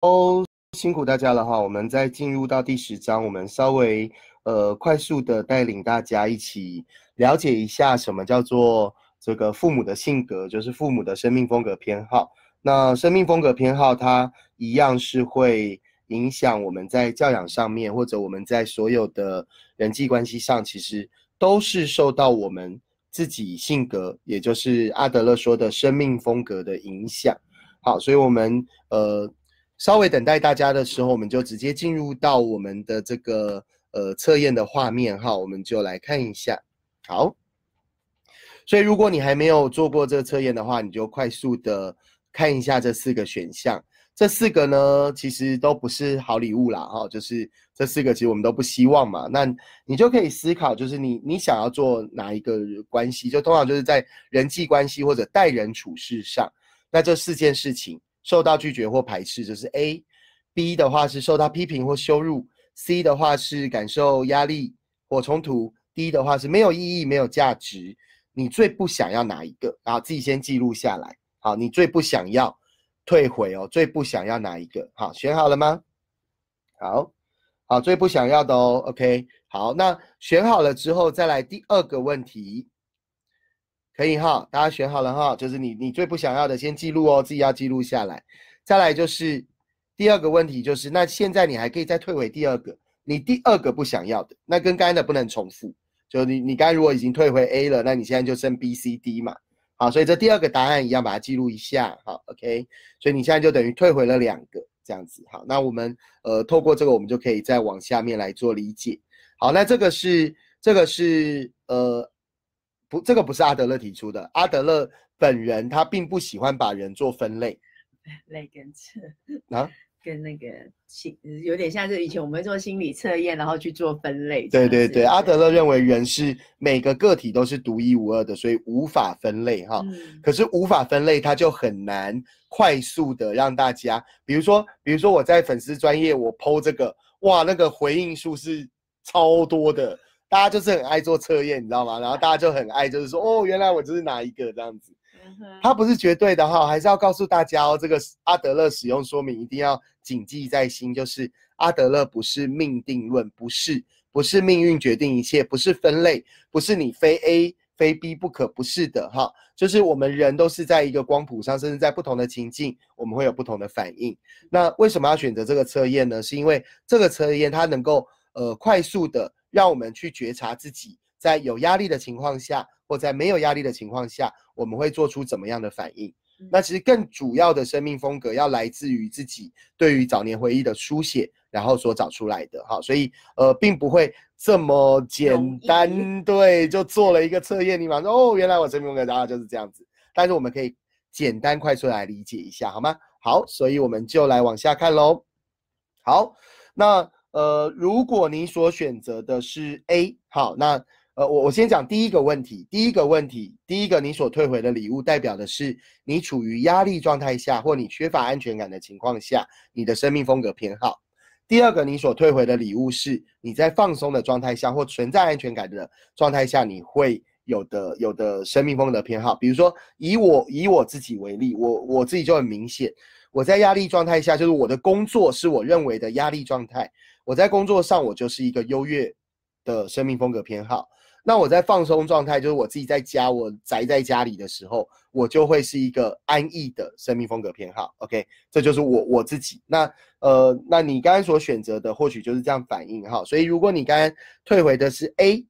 哦，辛苦大家了哈！我们在进入到第十章，我们稍微呃快速的带领大家一起了解一下什么叫做这个父母的性格，就是父母的生命风格偏好。那生命风格偏好，它一样是会影响我们在教养上面，或者我们在所有的人际关系上，其实都是受到我们自己性格，也就是阿德勒说的生命风格的影响。好，所以我们呃。稍微等待大家的时候，我们就直接进入到我们的这个呃测验的画面哈，我们就来看一下。好，所以如果你还没有做过这个测验的话，你就快速的看一下这四个选项。这四个呢，其实都不是好礼物啦哈，就是这四个其实我们都不希望嘛。那你就可以思考，就是你你想要做哪一个关系，就通常就是在人际关系或者待人处事上，那这四件事情。受到拒绝或排斥，就是 A；B 的话是受到批评或羞辱；C 的话是感受压力或冲突；D 的话是没有意义、没有价值。你最不想要哪一个？然后自己先记录下来。好，你最不想要退回哦，最不想要哪一个？好，选好了吗？好，好，最不想要的哦。OK，好，那选好了之后，再来第二个问题。可以哈，大家选好了哈，就是你你最不想要的先记录哦，自己要记录下来。再来就是第二个问题，就是那现在你还可以再退回第二个，你第二个不想要的，那跟刚才的不能重复。就你你刚如果已经退回 A 了，那你现在就剩 B、C、D 嘛。好，所以这第二个答案一样把它记录一下。好，OK。所以你现在就等于退回了两个这样子。好，那我们呃透过这个，我们就可以再往下面来做理解。好，那这个是这个是呃。不，这个不是阿德勒提出的。阿德勒本人他并不喜欢把人做分类，类跟测啊，跟那个心有点像是以前我们做心理测验，然后去做分类。对对对，阿德勒认为人是每个个体都是独一无二的，所以无法分类哈。可是无法分类，他就很难快速的让大家，比如说，比如说我在粉丝专业我剖这个，哇，那个回应数是超多的。大家就是很爱做测验，你知道吗？然后大家就很爱，就是说，哦，原来我就是哪一个这样子。它不是绝对的哈，还是要告诉大家哦，这个阿德勒使用说明一定要谨记在心，就是阿德勒不是命定论，不是，不是命运决定一切，不是分类，不是你非 A 非 B 不可，不是的哈。就是我们人都是在一个光谱上，甚至在不同的情境，我们会有不同的反应。那为什么要选择这个测验呢？是因为这个测验它能够呃快速的。让我们去觉察自己在有压力的情况下，或在没有压力的情况下，我们会做出怎么样的反应？那其实更主要的生命风格要来自于自己对于早年回忆的书写，然后所找出来的。哈，所以呃，并不会这么简单。对，就做了一个测验，你马上哦，原来我生命风格答案就是这样子。但是我们可以简单快速来理解一下，好吗？好，所以我们就来往下看喽。好，那。呃，如果你所选择的是 A，好，那呃，我我先讲第一个问题。第一个问题，第一个你所退回的礼物，代表的是你处于压力状态下，或你缺乏安全感的情况下，你的生命风格偏好。第二个你所退回的礼物是你在放松的状态下，或存在安全感的状态下，你会有的有的生命风格偏好。比如说，以我以我自己为例，我我自己就很明显，我在压力状态下，就是我的工作是我认为的压力状态。我在工作上，我就是一个优越的生命风格偏好。那我在放松状态，就是我自己在家，我宅在家里的时候，我就会是一个安逸的生命风格偏好。OK，这就是我我自己。那呃，那你刚刚所选择的，或许就是这样反应哈。所以如果你刚刚退回的是 A，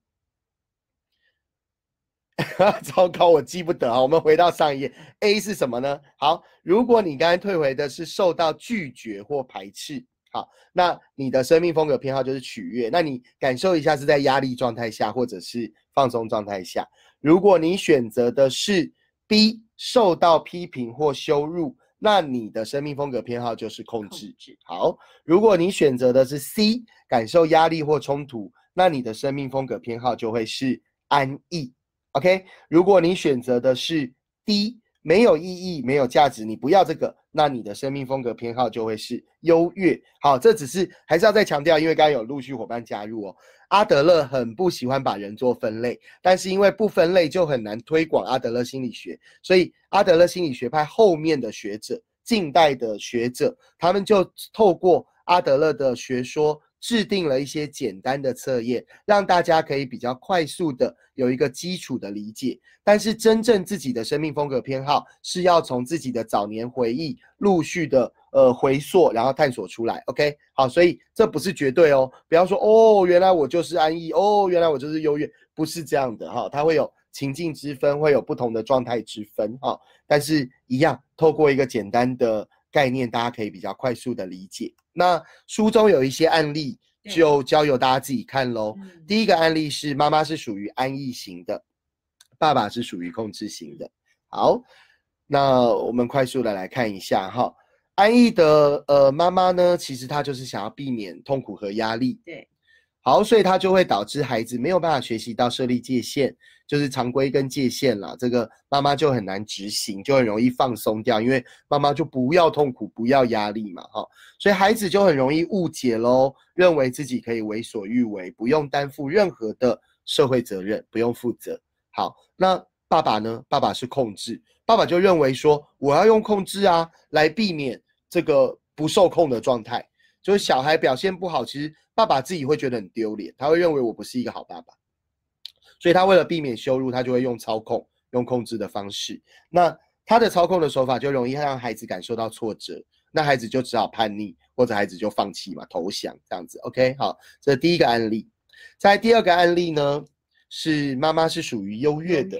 糟糕，我记不得啊。我们回到上一页，A 是什么呢？好，如果你刚刚退回的是受到拒绝或排斥。好，那你的生命风格偏好就是取悦。那你感受一下是在压力状态下，或者是放松状态下。如果你选择的是 B，受到批评或羞辱，那你的生命风格偏好就是控制。好，如果你选择的是 C，感受压力或冲突，那你的生命风格偏好就会是安逸。OK，如果你选择的是 D。没有意义，没有价值，你不要这个，那你的生命风格偏好就会是优越。好，这只是还是要再强调，因为刚刚有陆续伙伴加入哦。阿德勒很不喜欢把人做分类，但是因为不分类就很难推广阿德勒心理学，所以阿德勒心理学派后面的学者近代的学者，他们就透过阿德勒的学说。制定了一些简单的测验，让大家可以比较快速的有一个基础的理解。但是真正自己的生命风格偏好是要从自己的早年回忆陆续的呃回溯，然后探索出来。OK，好，所以这不是绝对哦。不要说哦，原来我就是安逸，哦，原来我就是优越，不是这样的哈。它会有情境之分，会有不同的状态之分哈。但是一样，透过一个简单的。概念大家可以比较快速的理解。那书中有一些案例，就交由大家自己看喽。第一个案例是妈妈是属于安逸型的，爸爸是属于控制型的。好，那我们快速的来看一下哈。安逸的呃妈妈呢，其实她就是想要避免痛苦和压力。对。好，所以它就会导致孩子没有办法学习到设立界限，就是常规跟界限啦。这个妈妈就很难执行，就很容易放松掉，因为妈妈就不要痛苦，不要压力嘛，哈。所以孩子就很容易误解喽，认为自己可以为所欲为，不用担负任何的社会责任，不用负责。好，那爸爸呢？爸爸是控制，爸爸就认为说，我要用控制啊，来避免这个不受控的状态。就是小孩表现不好，其实爸爸自己会觉得很丢脸，他会认为我不是一个好爸爸，所以他为了避免羞辱，他就会用操控、用控制的方式。那他的操控的手法就容易让孩子感受到挫折，那孩子就只好叛逆，或者孩子就放弃嘛，投降这样子。OK，好，这第一个案例。在第二个案例呢，是妈妈是属于优越的。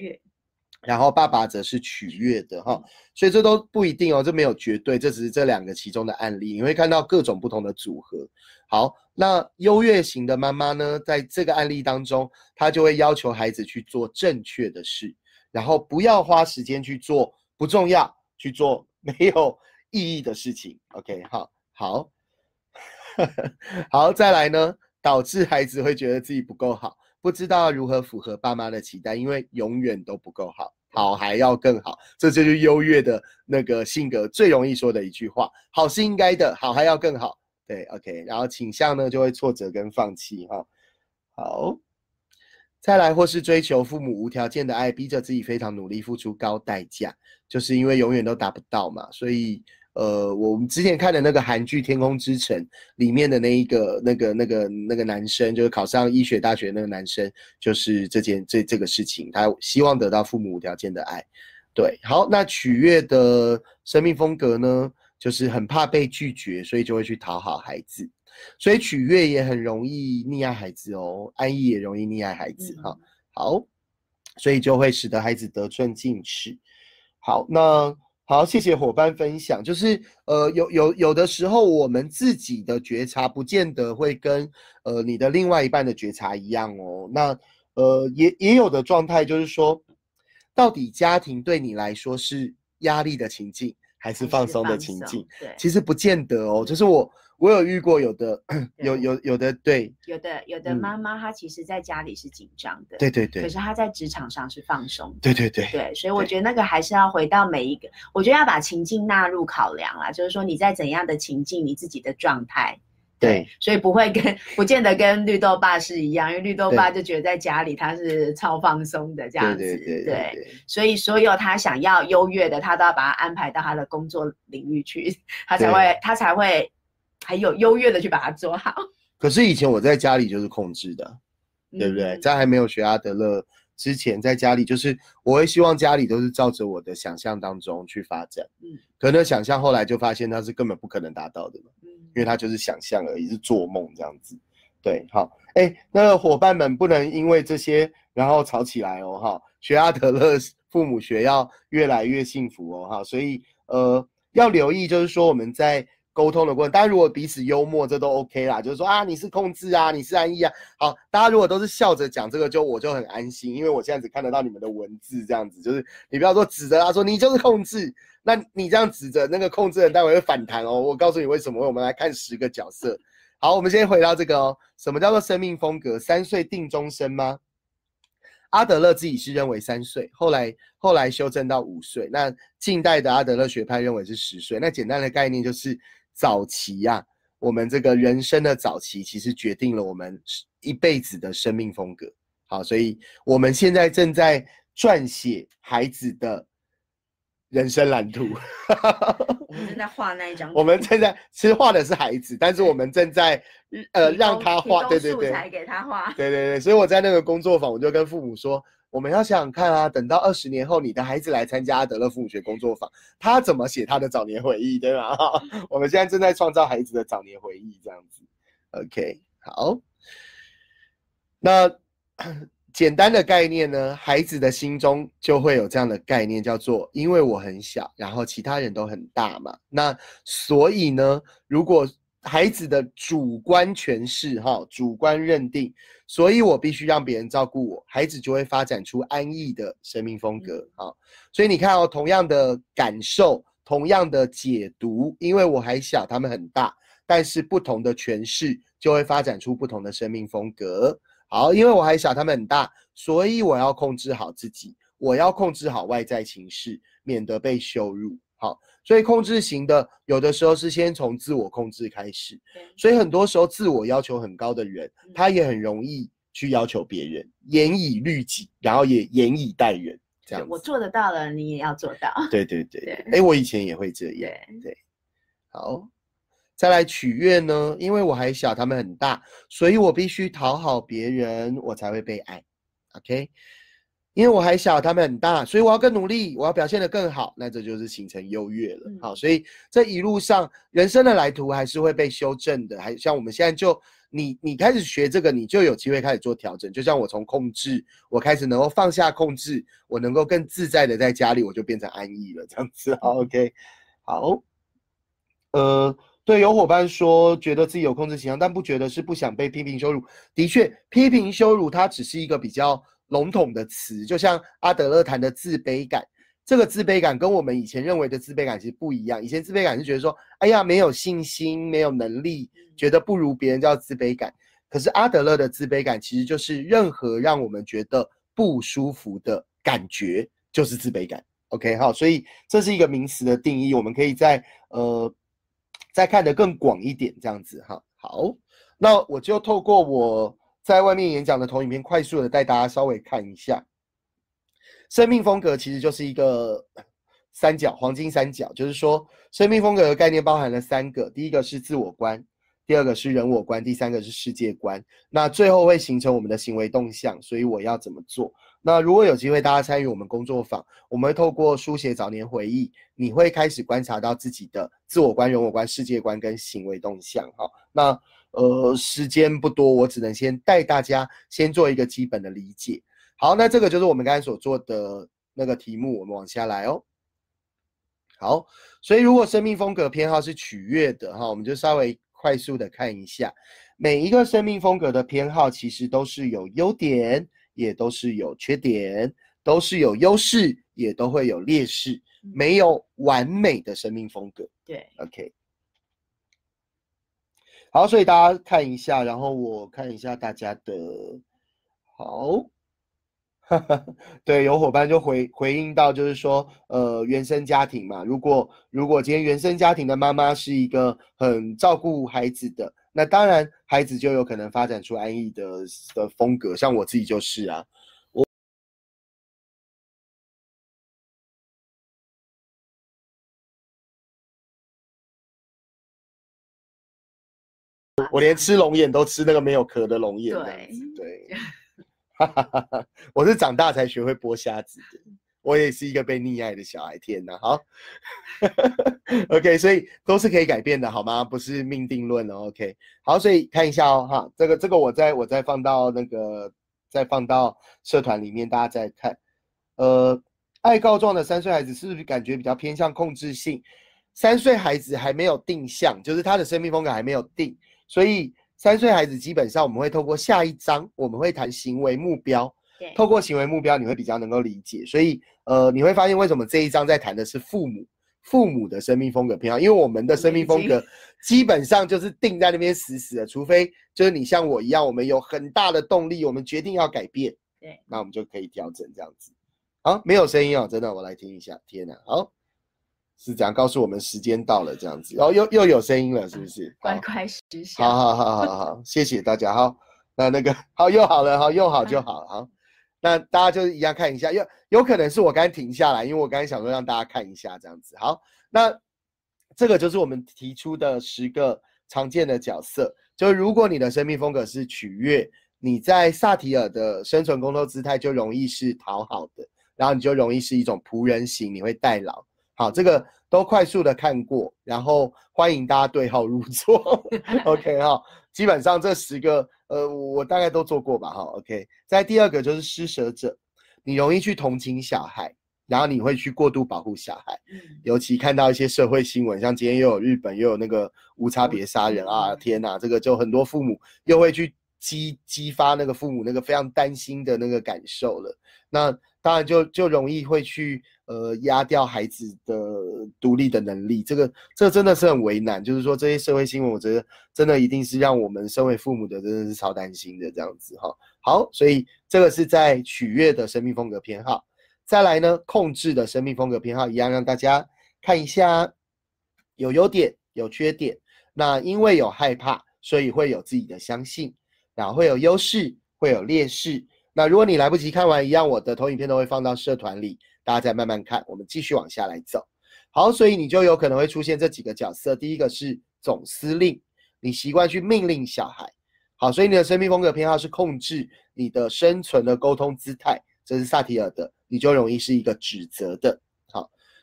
然后爸爸则是取悦的哈，所以这都不一定哦，这没有绝对，这只是这两个其中的案例，你会看到各种不同的组合。好，那优越型的妈妈呢，在这个案例当中，她就会要求孩子去做正确的事，然后不要花时间去做不重要、去做没有意义的事情。OK，好，好，好，再来呢，导致孩子会觉得自己不够好。不知道如何符合爸妈的期待，因为永远都不够好，好还要更好，这就是优越的那个性格最容易说的一句话。好是应该的，好还要更好。对，OK，然后倾向呢就会挫折跟放弃哈。好，再来或是追求父母无条件的爱，逼着自己非常努力，付出高代价，就是因为永远都达不到嘛，所以。呃，我们之前看的那个韩剧《天空之城》里面的那一个、那个、那个、那个男生，就是考上医学大学那个男生，就是这件这这个事情，他希望得到父母无条件的爱。对，好，那取悦的生命风格呢，就是很怕被拒绝，所以就会去讨好孩子，所以取悦也很容易溺爱孩子哦，安逸也容易溺爱孩子哈。好，所以就会使得孩子得寸进尺。好，那。好，谢谢伙伴分享。就是呃，有有有的时候，我们自己的觉察不见得会跟呃你的另外一半的觉察一样哦。那呃，也也有的状态就是说，到底家庭对你来说是压力的情境，还是放松的情境？对，其实不见得哦。就是我。我有遇过有的，有有有的，对，有的有的妈妈她其实在家里是紧张的，对对对，可是她在职场上是放松，对对对对，所以我觉得那个还是要回到每一个，我觉得要把情境纳入考量啦，就是说你在怎样的情境，你自己的状态，对，所以不会跟不见得跟绿豆爸是一样，因为绿豆爸就觉得在家里他是超放松的这样子，对，所以所有他想要优越的，他都要把他安排到他的工作领域去，他才会他才会。还有优越的去把它做好。可是以前我在家里就是控制的，对不对？在还没有学阿德勒之前，在家里就是我会希望家里都是照着我的想象当中去发展。嗯，可能想象后来就发现它是根本不可能达到的嘛。嗯，因为它就是想象而已，是做梦这样子。对，好，哎，那伙伴们不能因为这些然后吵起来哦，哈。学阿德勒父母学要越来越幸福哦，哈。所以呃，要留意就是说我们在。沟通的过程，大家如果彼此幽默，这都 OK 啦。就是说啊，你是控制啊，你是安逸啊。好，大家如果都是笑着讲这个，就我就很安心，因为我现在只看得到你们的文字，这样子就是你不要说指着他说你就是控制，那你这样指着那个控制人，待会会反弹哦。我告诉你为什么。我们来看十个角色。好，我们先回到这个哦，什么叫做生命风格？三岁定终身吗？阿德勒自己是认为三岁，后来后来修正到五岁。那近代的阿德勒学派认为是十岁。那简单的概念就是。早期呀，我们这个人生的早期，其实决定了我们一辈子的生命风格。好，所以我们现在正在撰写孩子的人生蓝图。我们正在画那一张。我们正在其实画的是孩子，但是我们正在呃让他画，对对对，素材给他画。对对对，所以我在那个工作坊，我就跟父母说，我们要想想看啊，等到二十年后，你的孩子来参加德勒父母学工作坊，他怎么写他的早年回忆，对吧？我们现在正在创造孩子的早年回忆，这样子。OK，好，那。简单的概念呢，孩子的心中就会有这样的概念，叫做因为我很小，然后其他人都很大嘛。那所以呢，如果孩子的主观诠释哈，主观认定，所以我必须让别人照顾我，孩子就会发展出安逸的生命风格啊。所以你看哦，同样的感受，同样的解读，因为我还小，他们很大，但是不同的诠释就会发展出不同的生命风格。好，因为我还小，他们很大，所以我要控制好自己，我要控制好外在情绪，免得被羞辱。好，所以控制型的有的时候是先从自我控制开始，所以很多时候自我要求很高的人，他也很容易去要求别人，严以律己，然后也严以待人。这样，我做得到了，你也要做到。对对对，哎，我以前也会这样。对，好。再来取悦呢？因为我还小，他们很大，所以我必须讨好别人，我才会被爱。OK，因为我还小，他们很大，所以我要更努力，我要表现得更好，那这就是形成优越了。好，所以这一路上人生的来途还是会被修正的。还像我们现在就你你开始学这个，你就有机会开始做调整。就像我从控制，我开始能够放下控制，我能够更自在的在家里，我就变成安逸了。这样子好，OK，好，呃。对，有伙伴说觉得自己有控制倾向，但不觉得是不想被批评羞辱。的确，批评羞辱它只是一个比较笼统的词，就像阿德勒谈的自卑感，这个自卑感跟我们以前认为的自卑感其实不一样。以前自卑感是觉得说，哎呀，没有信心，没有能力，觉得不如别人叫自卑感。可是阿德勒的自卑感其实就是任何让我们觉得不舒服的感觉就是自卑感。OK，好，所以这是一个名词的定义，我们可以再呃。再看得更广一点，这样子哈。好，那我就透过我在外面演讲的投影片，快速的带大家稍微看一下。生命风格其实就是一个三角，黄金三角，就是说生命风格的概念包含了三个，第一个是自我观。第二个是人我观，第三个是世界观，那最后会形成我们的行为动向。所以我要怎么做？那如果有机会大家参与我们工作坊，我们会透过书写早年回忆，你会开始观察到自己的自我观、人我观、世界观跟行为动向。哈，那呃时间不多，我只能先带大家先做一个基本的理解。好，那这个就是我们刚才所做的那个题目，我们往下来哦。好，所以如果生命风格偏好是取悦的哈，我们就稍微。快速的看一下，每一个生命风格的偏好其实都是有优点，也都是有缺点，都是有优势，也都会有劣势，没有完美的生命风格。对，OK，好，所以大家看一下，然后我看一下大家的，好。对，有伙伴就回回应到，就是说，呃，原生家庭嘛，如果如果今天原生家庭的妈妈是一个很照顾孩子的，那当然孩子就有可能发展出安逸的的风格，像我自己就是啊，我我连吃龙眼都吃那个没有壳的龙眼，对对。哈哈哈哈我是长大才学会剥虾子的，我也是一个被溺爱的小孩。天哪，好，OK，所以都是可以改变的，好吗？不是命定论哦。OK，好，所以看一下哦，哈，这个这个我再我再放到那个再放到社团里面，大家再看。呃，爱告状的三岁孩子是不是感觉比较偏向控制性？三岁孩子还没有定向，就是他的生命风格还没有定，所以。三岁孩子基本上我们会透过下一章，我们会谈行为目标。对，透过行为目标，你会比较能够理解。所以，呃，你会发现为什么这一章在谈的是父母，父母的生命风格偏好，因为我们的生命风格基本上就是定在那边死死的，除非就是你像我一样，我们有很大的动力，我们决定要改变。对，那我们就可以调整这样子。好，没有声音哦，真的，我来听一下。天哪，好。是这样告诉我们时间到了，这样子，然后又又有声音了，是不是？乖乖实好好好好好，谢谢大家，好，那那个好又好了，好又好就好，好那大家就一样看一下，有有可能是我刚才停下来，因为我刚才想说让大家看一下这样子。好，那这个就是我们提出的十个常见的角色。就如果你的生命风格是取悦，你在萨提尔的生存工作姿态就容易是讨好的，然后你就容易是一种仆人型，你会代劳。好，这个都快速的看过，然后欢迎大家对号入座。OK 哈，基本上这十个。呃，我大概都做过吧，哈，OK。在第二个就是施舍者，你容易去同情小孩，然后你会去过度保护小孩，尤其看到一些社会新闻，像今天又有日本又有那个无差别杀人啊，天哪，这个就很多父母又会去激激发那个父母那个非常担心的那个感受了，那当然就就容易会去。呃，压掉孩子的独立的能力，这个这真的是很为难。就是说，这些社会新闻，我觉得真的一定是让我们身为父母的，真的是超担心的这样子哈。好，所以这个是在取悦的生命风格偏好。再来呢，控制的生命风格偏好一样，让大家看一下，有优点，有缺点。那因为有害怕，所以会有自己的相信，然后会有优势，会有劣势。那如果你来不及看完，一样，我的投影片都会放到社团里。大家再慢慢看，我们继续往下来走。好，所以你就有可能会出现这几个角色。第一个是总司令，你习惯去命令小孩。好，所以你的生命风格偏好是控制你的生存的沟通姿态，这是萨提尔的，你就容易是一个指责的。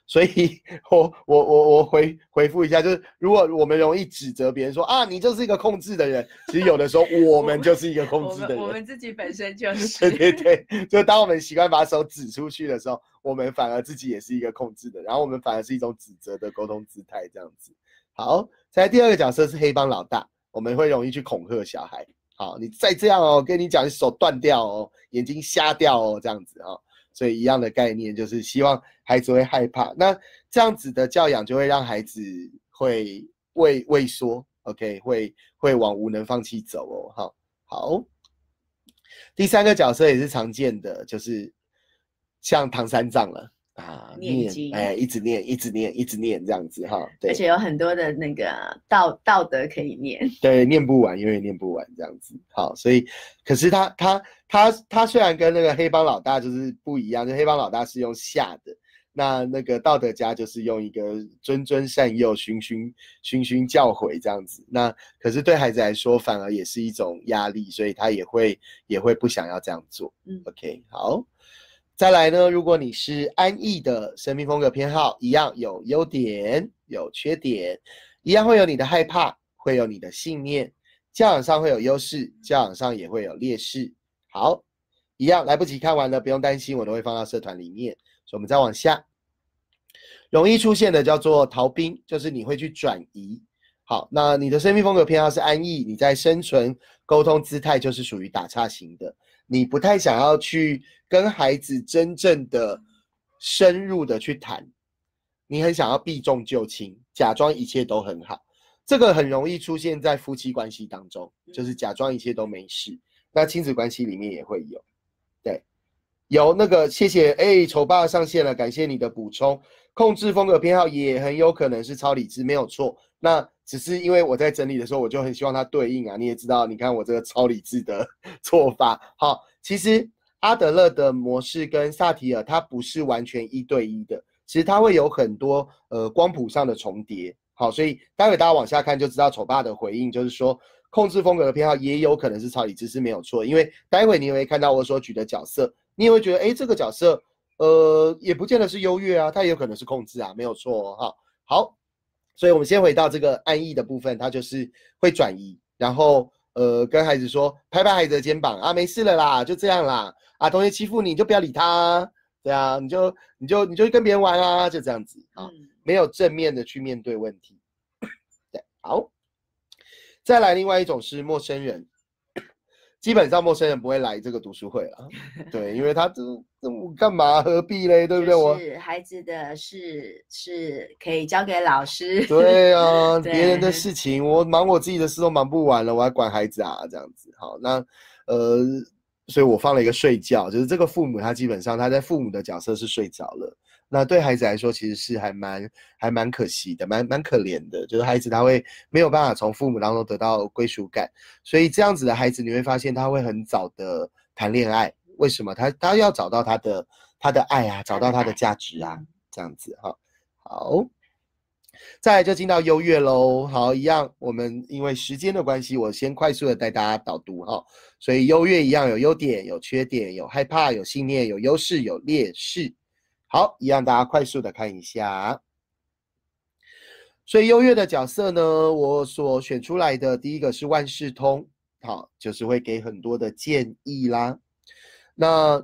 所以，我我我我回回复一下，就是如果我们容易指责别人说啊，你就是一个控制的人，其实有的时候 我们就是一个控制的人。我们自己本身 就是。对对对，就当我们习惯把手指出去的时候，我们反而自己也是一个控制的，然后我们反而是一种指责的沟通姿态这样子。好，在第二个角色是黑帮老大，我们会容易去恐吓小孩。好，你再这样哦，跟你讲，手断掉哦，眼睛瞎掉哦，这样子啊。所以一样的概念就是希望孩子会害怕，那这样子的教养就会让孩子会畏畏缩，OK，会会往无能放弃走哦。好，好，第三个角色也是常见的，就是像唐三藏了。啊，念经，哎，一直念，一直念，一直念，这样子哈。对，而且有很多的那个道道德可以念。对，念不完，永远念不完，这样子。好，所以，可是他他他他虽然跟那个黑帮老大就是不一样，就黑帮老大是用吓的，那那个道德家就是用一个谆谆善诱、循循循循教诲这样子。那可是对孩子来说，反而也是一种压力，所以他也会也会不想要这样做。嗯，OK，好。再来呢，如果你是安逸的生命风格偏好，一样有优点有缺点，一样会有你的害怕，会有你的信念，教养上会有优势，教养上也会有劣势。好，一样来不及看完了，不用担心，我都会放到社团里面。所以我们再往下，容易出现的叫做逃兵，就是你会去转移。好，那你的生命风格偏好是安逸，你在生存沟通姿态就是属于打岔型的。你不太想要去跟孩子真正的深入的去谈，你很想要避重就轻，假装一切都很好，这个很容易出现在夫妻关系当中，就是假装一切都没事。那亲子关系里面也会有，对，有那个谢谢哎，丑爸上线了，感谢你的补充。控制风格偏好也很有可能是超理智，没有错。那只是因为我在整理的时候，我就很希望它对应啊。你也知道，你看我这个超理智的 做法。好，其实阿德勒的模式跟萨提尔它不是完全一对一的，其实它会有很多呃光谱上的重叠。好，所以待会大家往下看就知道丑爸的回应，就是说控制风格的偏好也有可能是超理智是没有错。因为待会你会看到我所举的角色，你也会觉得哎，这个角色。呃，也不见得是优越啊，它也有可能是控制啊，没有错哈。好，所以我们先回到这个安逸的部分，它就是会转移，然后呃，跟孩子说，拍拍孩子的肩膀啊，没事了啦，就这样啦。啊，同学欺负你就不要理他，对啊，你就你就你就跟别人玩啊，就这样子啊，没有正面的去面对问题。对，好，再来另外一种是陌生人。基本上陌生人不会来这个读书会了，对，因为他这这我干嘛何必嘞，对不对？我是孩子的事是可以交给老师。对啊，别人的事情我忙我自己的事都忙不完了，我还管孩子啊？这样子好，那呃，所以我放了一个睡觉，就是这个父母他基本上他在父母的角色是睡着了。那对孩子来说，其实是还蛮还蛮可惜的，蛮蛮可怜的。就是孩子他会没有办法从父母当中得到归属感，所以这样子的孩子，你会发现他会很早的谈恋爱，为什么？他他要找到他的他的爱啊，找到他的价值啊，这样子哈。好，再来就进到优越喽。好，一样，我们因为时间的关系，我先快速的带大家导读哈。所以优越一样有优点、有缺点、有害怕、有信念、有优势、有劣势。好，一样大家快速的看一下。所以优越的角色呢，我所选出来的第一个是万事通，好，就是会给很多的建议啦。那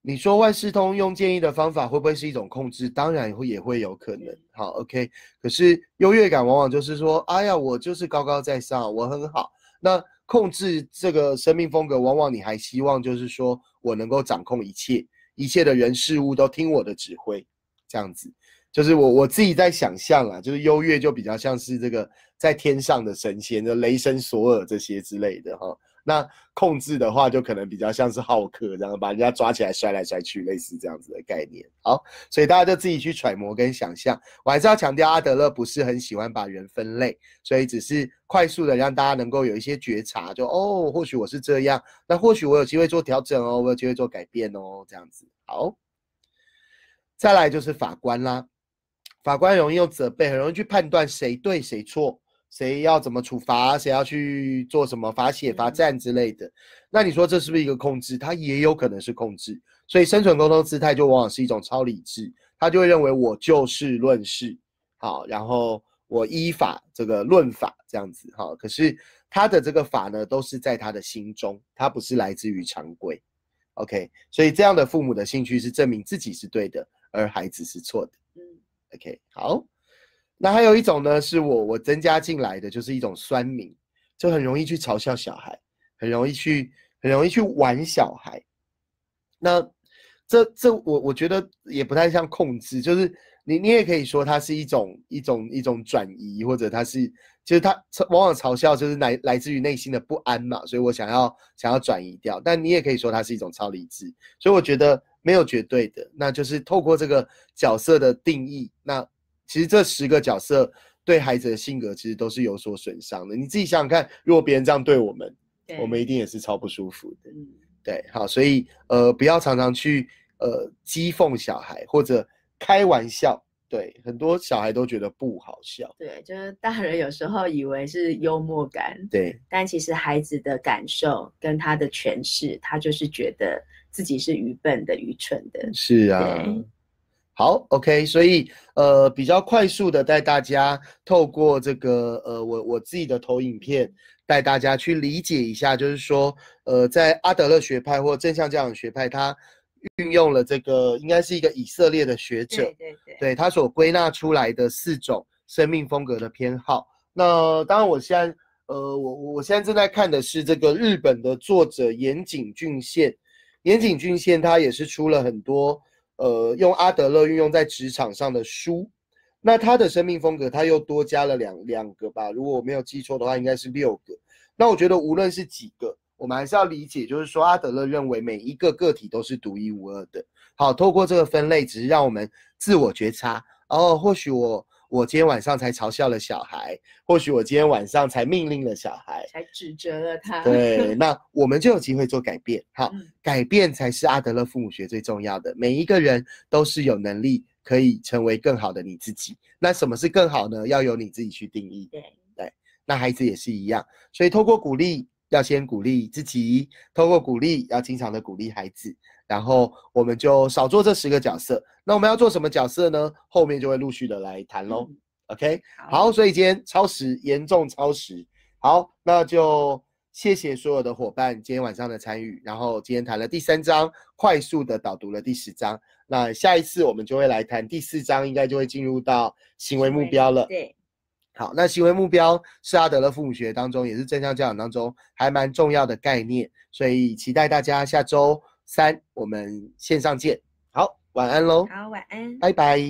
你说万事通用建议的方法会不会是一种控制？当然会，也会有可能。好，OK。可是优越感往往就是说，哎呀，我就是高高在上，我很好。那控制这个生命风格，往往你还希望就是说我能够掌控一切，一切的人事物都听我的指挥，这样子。就是我我自己在想象啊，就是优越就比较像是这个在天上的神仙，就雷神索尔这些之类的哈。那控制的话，就可能比较像是浩克，这样把人家抓起来摔来摔去，类似这样子的概念。好，所以大家就自己去揣摩跟想象。我还是要强调，阿德勒不是很喜欢把人分类，所以只是快速的让大家能够有一些觉察，就哦，或许我是这样，那或许我有机会做调整哦，我有机会做改变哦，这样子。好，再来就是法官啦。法官容易用责备，很容易去判断谁对谁错，谁要怎么处罚，谁要去做什么罚写、罚站之类的。那你说这是不是一个控制？它也有可能是控制。所以生存沟通姿态就往往是一种超理智，他就会认为我就事论事，好，然后我依法这个论法这样子，哈。可是他的这个法呢，都是在他的心中，他不是来自于常规。OK，所以这样的父母的兴趣是证明自己是对的，而孩子是错的。嗯 OK，好，那还有一种呢，是我我增加进来的，就是一种酸民，就很容易去嘲笑小孩，很容易去很容易去玩小孩。那这这我我觉得也不太像控制，就是你你也可以说它是一种一种一种转移，或者它是就是它往往嘲笑就是来来自于内心的不安嘛，所以我想要想要转移掉。但你也可以说它是一种超理智，所以我觉得。没有绝对的，那就是透过这个角色的定义，那其实这十个角色对孩子的性格其实都是有所损伤的。你自己想想看，如果别人这样对我们，我们一定也是超不舒服的。嗯，对，好，所以呃，不要常常去呃讥讽小孩或者开玩笑，对，很多小孩都觉得不好笑。对，就是大人有时候以为是幽默感，对，但其实孩子的感受跟他的诠释，他就是觉得。自己是愚笨的、愚蠢的，是啊。好，OK，所以呃，比较快速的带大家透过这个呃，我我自己的投影片，带大家去理解一下，就是说呃，在阿德勒学派或正向教养学派，他运用了这个应该是一个以色列的学者，对对对，对他所归纳出来的四种生命风格的偏好。那当然，我现在呃，我我现在正在看的是这个日本的作者岩井俊宪。岩井俊宪他也是出了很多，呃，用阿德勒运用在职场上的书。那他的生命风格，他又多加了两两个吧，如果我没有记错的话，应该是六个。那我觉得无论是几个，我们还是要理解，就是说阿德勒认为每一个个体都是独一无二的。好，透过这个分类，只是让我们自我觉察。哦，或许我。我今天晚上才嘲笑了小孩，或许我今天晚上才命令了小孩，才指责了他。对，那我们就有机会做改变。好，改变才是阿德勒父母学最重要的。每一个人都是有能力可以成为更好的你自己。那什么是更好呢？要由你自己去定义。对对，那孩子也是一样。所以透过鼓励，要先鼓励自己；透过鼓励，要经常的鼓励孩子。然后我们就少做这十个角色。那我们要做什么角色呢？后面就会陆续的来谈喽。OK，好，所以今天超时，严重超时。好，那就谢谢所有的伙伴今天晚上的参与。然后今天谈了第三章，快速的导读了第十章。那下一次我们就会来谈第四章，应该就会进入到行为目标了。对，好，那行为目标是阿德勒父母学当中，也是正向教养当中还蛮重要的概念。所以期待大家下周。三，我们线上见。好，晚安喽。好，晚安，拜拜。